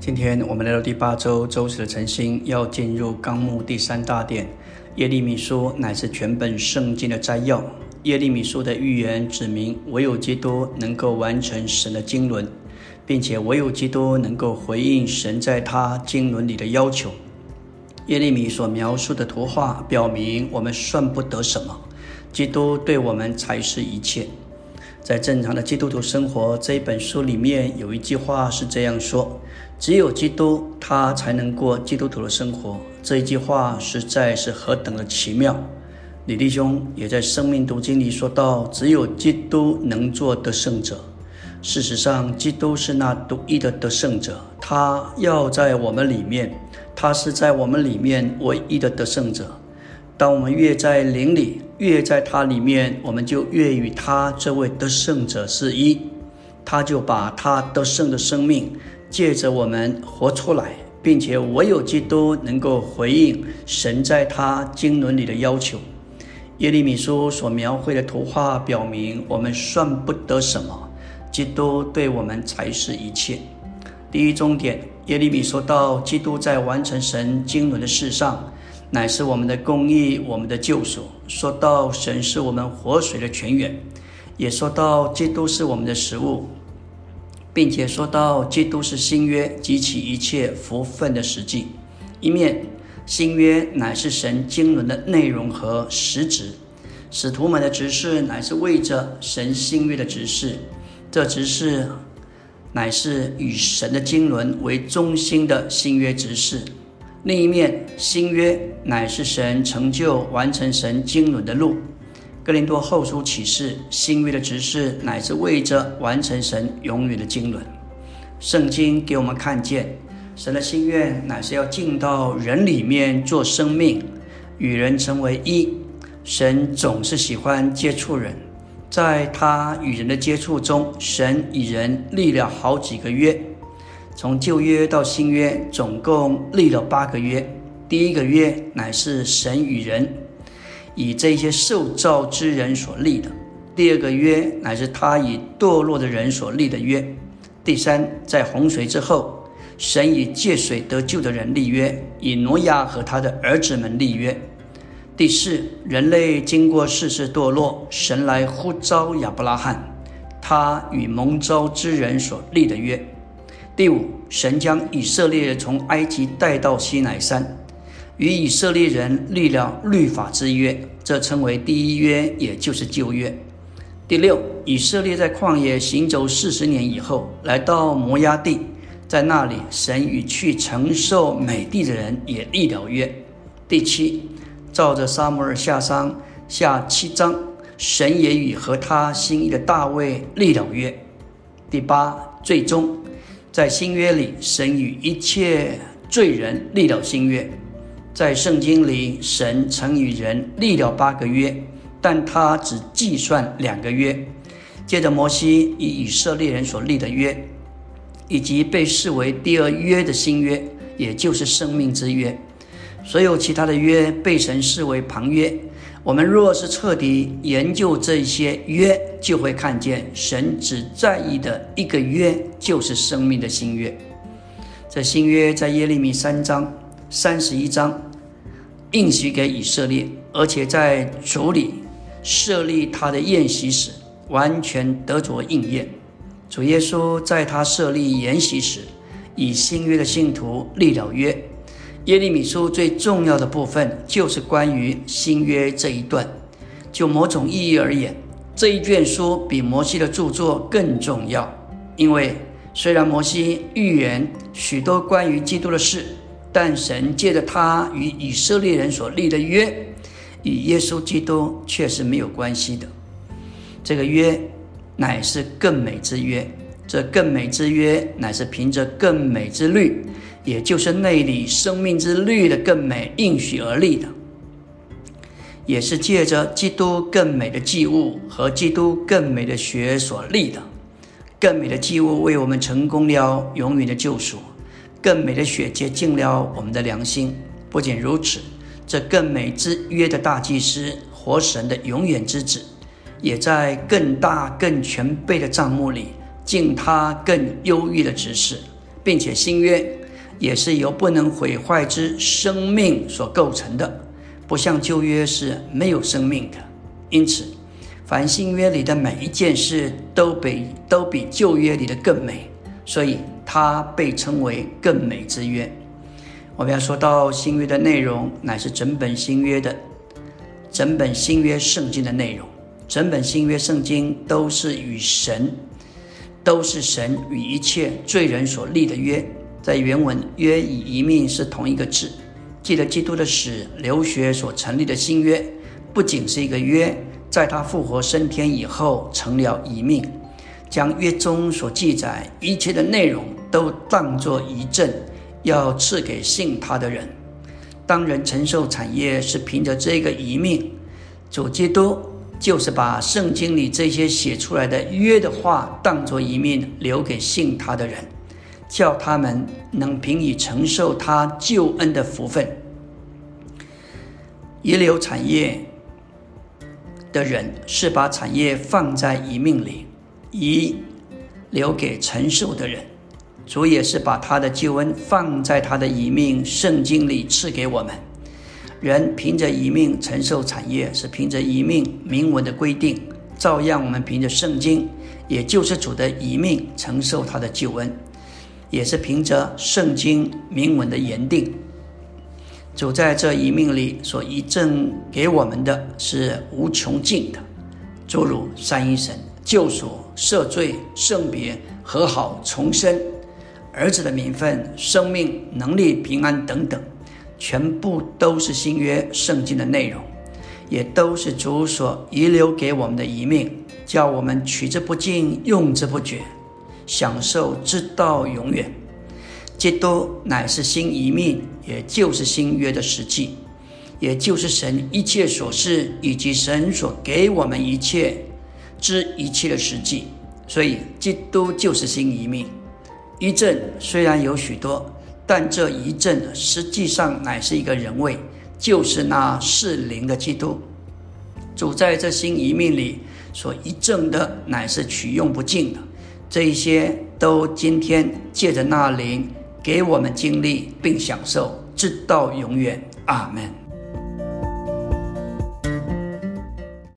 今天我们来到第八周周四的晨星，要进入纲目第三大殿。耶利米书乃是全本圣经的摘要。耶利米书的预言指明，唯有基督能够完成神的经纶，并且唯有基督能够回应神在他经纶里的要求。耶利米所描述的图画表明，我们算不得什么，基督对我们才是一切。在正常的基督徒生活这一本书里面有一句话是这样说：“只有基督，他才能过基督徒的生活。”这一句话实在是何等的奇妙！李弟兄也在生命读经里说到：“只有基督能做得胜者。”事实上，基督是那独一的得胜者，他要在我们里面，他是在我们里面唯一的得胜者。当我们越在灵里，越在他里面，我们就越与他这位得胜者是一。他就把他得胜的生命借着我们活出来，并且唯有基督能够回应神在他经纶里的要求。耶利米书所描绘的图画表明，我们算不得什么，基督对我们才是一切。第一终点，耶利米说到，基督在完成神经纶的事上。乃是我们的公义，我们的救赎。说到神是我们活水的泉源，也说到基督是我们的食物，并且说到基督是新约及其一切福分的实际。一面，新约乃是神经纶的内容和实质，使徒们的执事乃是为着神新约的执事，这执事乃是以神的经纶为中心的新约执事。另一面，新约乃是神成就完成神经纶的路。哥林多后书启示，新约的执事乃是为着完成神永远的经纶。圣经给我们看见，神的心愿乃是要进到人里面做生命，与人成为一。神总是喜欢接触人，在他与人的接触中，神与人立了好几个约。从旧约到新约，总共立了八个约。第一个约乃是神与人以这些受造之人所立的；第二个约乃是他以堕落的人所立的约；第三，在洪水之后，神以借水得救的人立约，以挪亚和他的儿子们立约；第四，人类经过世事堕落，神来呼召亚伯拉罕，他与蒙召之人所立的约。第五，神将以色列从埃及带到西乃山，与以色列人立了律法之约，这称为第一约，也就是旧约。第六，以色列在旷野行走四十年以后，来到摩押地，在那里，神与去承受美地的人也立了约。第七，照着撒母耳下商下七章，神也与和他心意的大卫立了约。第八，最终。在新约里，神与一切罪人立了新约；在圣经里，神曾与人立了八个约，但他只计算两个约。接着，摩西以以色列人所立的约，以及被视为第二约的新约，也就是生命之约。所有其他的约被神视为旁约。我们若是彻底研究这些约，就会看见神只在意的一个约，就是生命的新约。这新约在耶利米三章、三十一章应许给以色列，而且在主里设立他的宴席时，完全得着应验。主耶稣在他设立筵席时，以新约的信徒立了约。耶利米书最重要的部分就是关于新约这一段。就某种意义而言，这一卷书比摩西的著作更重要，因为虽然摩西预言许多关于基督的事，但神借着他与以色列人所立的约，与耶稣基督却是没有关系的。这个约乃是更美之约，这更美之约乃是凭着更美之律。也就是内里生命之绿的更美应许而立的，也是借着基督更美的祭物和基督更美的血所立的。更美的祭物为我们成功了永远的救赎，更美的血洁净了我们的良心。不仅如此，这更美之约的大祭司，活神的永远之子，也在更大更全备的帐幕里尽他更优越的指示。并且新约也是由不能毁坏之生命所构成的，不像旧约是没有生命的。因此，凡新约里的每一件事都比都比旧约里的更美，所以它被称为更美之约。我们要说到新约的内容，乃是整本新约的整本新约圣经的内容。整本新约圣经都是与神，都是神与一切罪人所立的约。在原文“约”与“一命”是同一个字。记得基督的死、流血所成立的新约，不仅是一个约，在他复活升天以后成了一命，将约中所记载一切的内容都当作一证，要赐给信他的人。当人承受产业是凭着这个一命，主基督。就是把圣经里这些写出来的约的话当作一命留给信他的人，叫他们能凭以承受他救恩的福分。遗留产业的人是把产业放在遗命里，遗留给承受的人，主也是把他的救恩放在他的遗命圣经里赐给我们。人凭着一命承受产业，是凭着一命明文的规定；照样，我们凭着圣经，也就是主的一命承受他的救恩，也是凭着圣经明文的言定。主在这一命里所遗赠给我们的是无穷尽的，诸如三一神、救赎、赦罪、圣别、和好、重生、儿子的名分、生命、能力、平安等等。全部都是新约圣经的内容，也都是主所遗留给我们的遗命，叫我们取之不尽，用之不绝，享受直到永远。基督乃是新遗命，也就是新约的实际，也就是神一切所事以及神所给我们一切之一切的实际。所以，基督就是新遗命。一阵虽然有许多。但这一阵实际上乃是一个人位，就是那是灵的基督。主在这新一命里所一证的，乃是取用不尽的。这一些都今天借着那灵给我们经历并享受，直到永远。阿门。